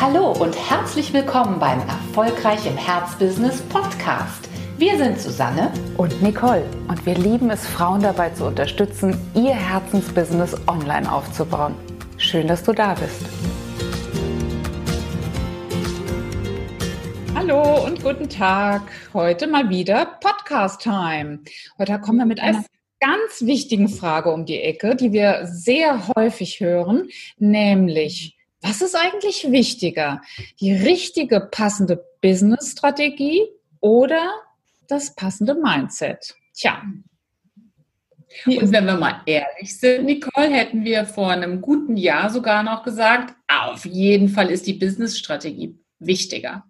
Hallo und herzlich willkommen beim Erfolgreich im Herzbusiness Podcast. Wir sind Susanne und Nicole und wir lieben es, Frauen dabei zu unterstützen, ihr Herzensbusiness online aufzubauen. Schön, dass du da bist. Hallo und guten Tag. Heute mal wieder Podcast Time. Heute kommen wir mit einer ganz wichtigen Frage um die Ecke, die wir sehr häufig hören, nämlich was ist eigentlich wichtiger? Die richtige, passende Business-Strategie oder das passende Mindset? Tja. Und wenn wir mal ehrlich sind, Nicole, hätten wir vor einem guten Jahr sogar noch gesagt, auf jeden Fall ist die Business-Strategie wichtiger.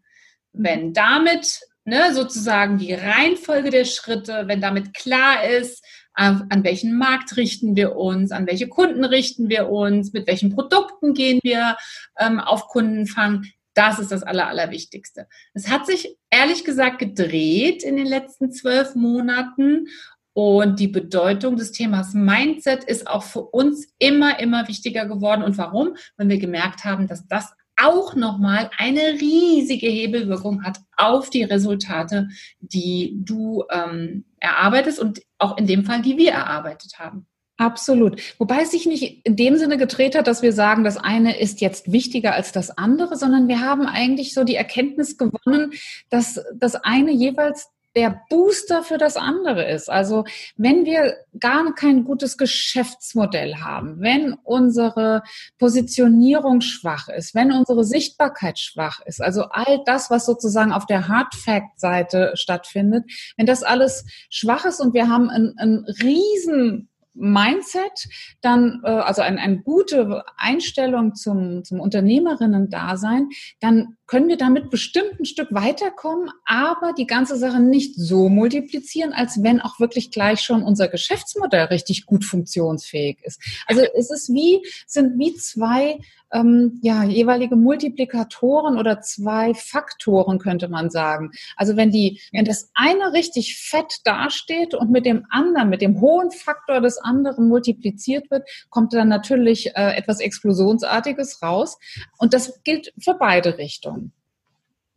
Wenn damit ne, sozusagen die Reihenfolge der Schritte, wenn damit klar ist, an welchen Markt richten wir uns, an welche Kunden richten wir uns, mit welchen Produkten gehen wir ähm, auf Kundenfang. Das ist das Aller, Allerwichtigste. Es hat sich ehrlich gesagt gedreht in den letzten zwölf Monaten und die Bedeutung des Themas Mindset ist auch für uns immer, immer wichtiger geworden. Und warum? Weil wir gemerkt haben, dass das auch nochmal eine riesige Hebelwirkung hat auf die Resultate, die du ähm, erarbeitest und auch in dem Fall, die wir erarbeitet haben. Absolut. Wobei es sich nicht in dem Sinne gedreht hat, dass wir sagen, das eine ist jetzt wichtiger als das andere, sondern wir haben eigentlich so die Erkenntnis gewonnen, dass das eine jeweils der Booster für das andere ist. Also wenn wir gar kein gutes Geschäftsmodell haben, wenn unsere Positionierung schwach ist, wenn unsere Sichtbarkeit schwach ist, also all das, was sozusagen auf der Hard Fact Seite stattfindet, wenn das alles schwach ist und wir haben einen, einen riesen Mindset, dann äh, also eine, eine gute Einstellung zum, zum Unternehmerinnen-Dasein, dann können wir damit bestimmt ein Stück weiterkommen, aber die ganze Sache nicht so multiplizieren, als wenn auch wirklich gleich schon unser Geschäftsmodell richtig gut funktionsfähig ist. Also es ist wie, sind wie zwei ähm, ja, jeweilige Multiplikatoren oder zwei Faktoren, könnte man sagen. Also wenn die, wenn das eine richtig fett dasteht und mit dem anderen, mit dem hohen Faktor des anderen multipliziert wird, kommt dann natürlich äh, etwas Explosionsartiges raus. Und das gilt für beide Richtungen.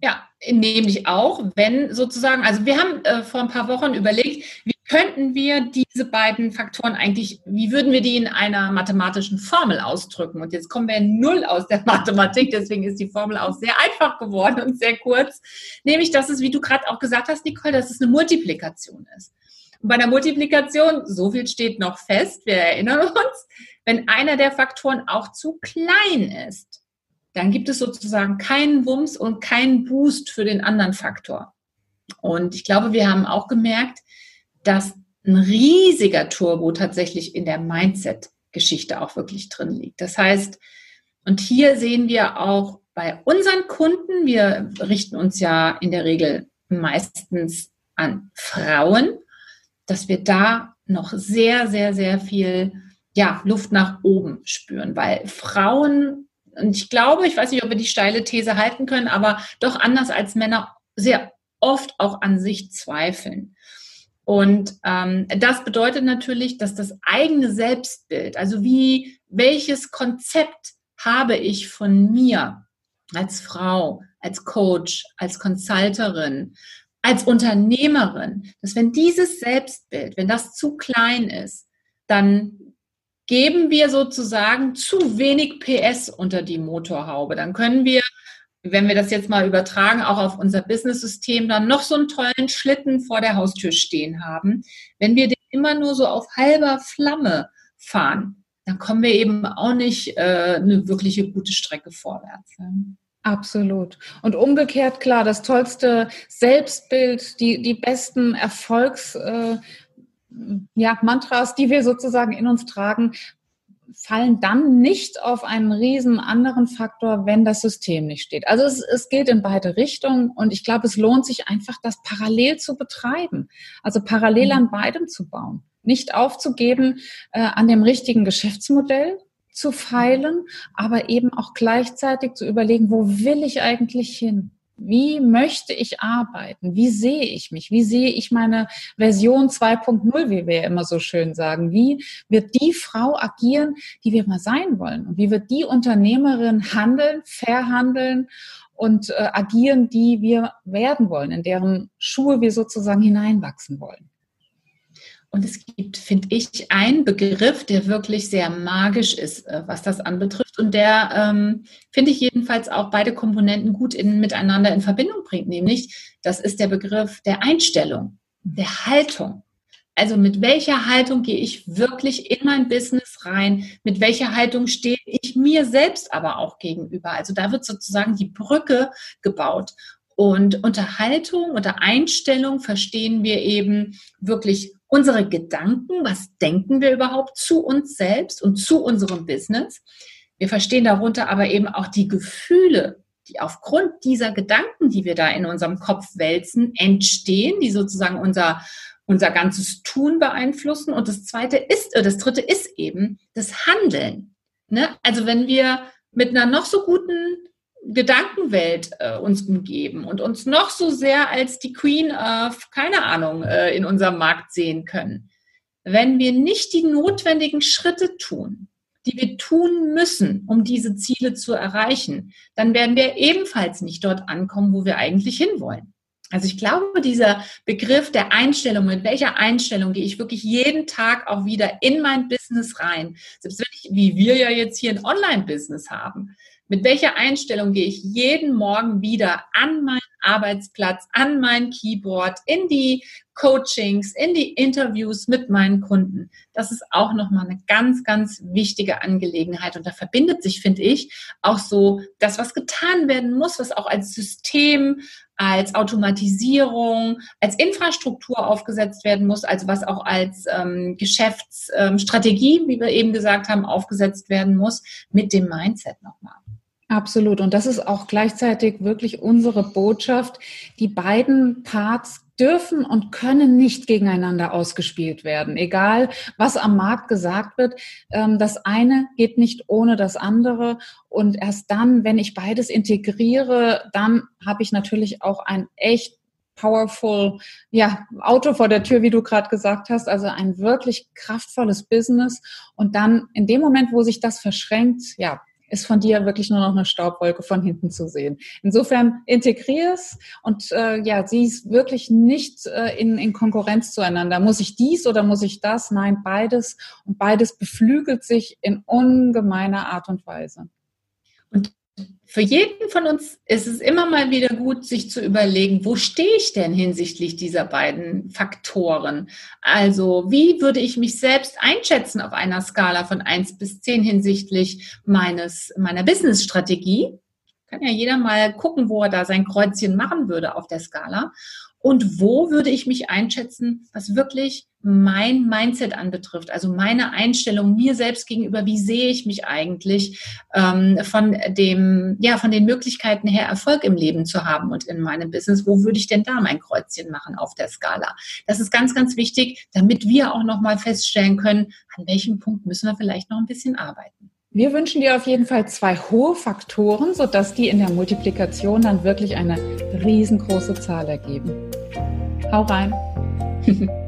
Ja, nämlich auch, wenn sozusagen, also wir haben äh, vor ein paar Wochen überlegt, wie könnten wir diese beiden Faktoren eigentlich, wie würden wir die in einer mathematischen Formel ausdrücken? Und jetzt kommen wir null aus der Mathematik, deswegen ist die Formel auch sehr einfach geworden und sehr kurz. Nämlich, dass es, wie du gerade auch gesagt hast, Nicole, dass es eine Multiplikation ist. Und bei einer Multiplikation, so viel steht noch fest, wir erinnern uns, wenn einer der Faktoren auch zu klein ist, dann gibt es sozusagen keinen Wumms und keinen Boost für den anderen Faktor. Und ich glaube, wir haben auch gemerkt, dass ein riesiger Turbo tatsächlich in der Mindset-Geschichte auch wirklich drin liegt. Das heißt, und hier sehen wir auch bei unseren Kunden, wir richten uns ja in der Regel meistens an Frauen, dass wir da noch sehr, sehr, sehr viel ja, Luft nach oben spüren, weil Frauen und ich glaube, ich weiß nicht, ob wir die steile These halten können, aber doch anders als Männer sehr oft auch an sich zweifeln. Und ähm, das bedeutet natürlich, dass das eigene Selbstbild, also wie, welches Konzept habe ich von mir als Frau, als Coach, als Consulterin, als Unternehmerin, dass wenn dieses Selbstbild, wenn das zu klein ist, dann geben wir sozusagen zu wenig PS unter die Motorhaube. Dann können wir, wenn wir das jetzt mal übertragen, auch auf unser Business-System, dann noch so einen tollen Schlitten vor der Haustür stehen haben. Wenn wir den immer nur so auf halber Flamme fahren, dann kommen wir eben auch nicht äh, eine wirkliche gute Strecke vorwärts. Absolut. Und umgekehrt, klar, das tollste Selbstbild, die, die besten Erfolgs, äh, ja, Mantras, die wir sozusagen in uns tragen, fallen dann nicht auf einen riesen anderen Faktor, wenn das System nicht steht. Also es, es geht in beide Richtungen und ich glaube, es lohnt sich einfach, das parallel zu betreiben. Also parallel mhm. an beidem zu bauen. Nicht aufzugeben, äh, an dem richtigen Geschäftsmodell zu feilen, aber eben auch gleichzeitig zu überlegen, wo will ich eigentlich hin? Wie möchte ich arbeiten? Wie sehe ich mich? Wie sehe ich meine Version 2.0, wie wir immer so schön sagen? Wie wird die Frau agieren, die wir mal sein wollen? Und wie wird die Unternehmerin handeln, verhandeln und äh, agieren, die wir werden wollen, in deren Schuhe wir sozusagen hineinwachsen wollen? Und es gibt, finde ich, einen Begriff, der wirklich sehr magisch ist, äh, was das anbetrifft und der, ähm, finde ich jedenfalls auch beide Komponenten gut in, miteinander in Verbindung bringt, nämlich das ist der Begriff der Einstellung, der Haltung. Also mit welcher Haltung gehe ich wirklich in mein Business rein? Mit welcher Haltung stehe ich mir selbst aber auch gegenüber? Also da wird sozusagen die Brücke gebaut. Und unter Haltung, unter Einstellung verstehen wir eben wirklich unsere Gedanken, was denken wir überhaupt zu uns selbst und zu unserem Business. Wir verstehen darunter aber eben auch die Gefühle, die aufgrund dieser Gedanken, die wir da in unserem Kopf wälzen, entstehen, die sozusagen unser, unser ganzes Tun beeinflussen. Und das zweite ist, äh, das dritte ist eben das Handeln. Ne? Also wenn wir mit einer noch so guten Gedankenwelt äh, uns umgeben und uns noch so sehr als die Queen of, keine Ahnung, äh, in unserem Markt sehen können. Wenn wir nicht die notwendigen Schritte tun, die wir tun müssen, um diese Ziele zu erreichen, dann werden wir ebenfalls nicht dort ankommen, wo wir eigentlich hinwollen. Also ich glaube, dieser Begriff der Einstellung, mit welcher Einstellung gehe ich wirklich jeden Tag auch wieder in mein Business rein, selbst wenn ich, wie wir ja jetzt hier ein Online-Business haben, mit welcher Einstellung gehe ich jeden Morgen wieder an meinen Arbeitsplatz, an mein Keyboard, in die Coachings, in die Interviews mit meinen Kunden? Das ist auch nochmal eine ganz, ganz wichtige Angelegenheit. Und da verbindet sich, finde ich, auch so das, was getan werden muss, was auch als System, als Automatisierung, als Infrastruktur aufgesetzt werden muss, also was auch als ähm, Geschäftsstrategie, ähm, wie wir eben gesagt haben, aufgesetzt werden muss, mit dem Mindset nochmal. Absolut. Und das ist auch gleichzeitig wirklich unsere Botschaft. Die beiden Parts dürfen und können nicht gegeneinander ausgespielt werden. Egal, was am Markt gesagt wird, ähm, das eine geht nicht ohne das andere. Und erst dann, wenn ich beides integriere, dann habe ich natürlich auch ein echt powerful ja, Auto vor der Tür, wie du gerade gesagt hast, also ein wirklich kraftvolles Business. Und dann in dem Moment, wo sich das verschränkt, ja, ist von dir wirklich nur noch eine Staubwolke von hinten zu sehen. Insofern integrier es und äh, ja, sieh es wirklich nicht äh, in, in Konkurrenz zueinander. Muss ich dies oder muss ich das? Nein, beides. Und beides beflügelt sich in ungemeiner Art und Weise. Und für jeden von uns ist es immer mal wieder gut, sich zu überlegen, wo stehe ich denn hinsichtlich dieser beiden Faktoren? Also, wie würde ich mich selbst einschätzen auf einer Skala von eins bis zehn hinsichtlich meines, meiner Business-Strategie? Kann ja jeder mal gucken, wo er da sein Kreuzchen machen würde auf der Skala. Und wo würde ich mich einschätzen, was wirklich mein Mindset anbetrifft, also meine Einstellung mir selbst gegenüber, wie sehe ich mich eigentlich ähm, von dem, ja, von den Möglichkeiten her Erfolg im Leben zu haben und in meinem Business, wo würde ich denn da mein Kreuzchen machen auf der Skala? Das ist ganz, ganz wichtig, damit wir auch nochmal feststellen können, an welchem Punkt müssen wir vielleicht noch ein bisschen arbeiten. Wir wünschen dir auf jeden Fall zwei hohe Faktoren, sodass die in der Multiplikation dann wirklich eine riesengroße Zahl ergeben. Hau rein!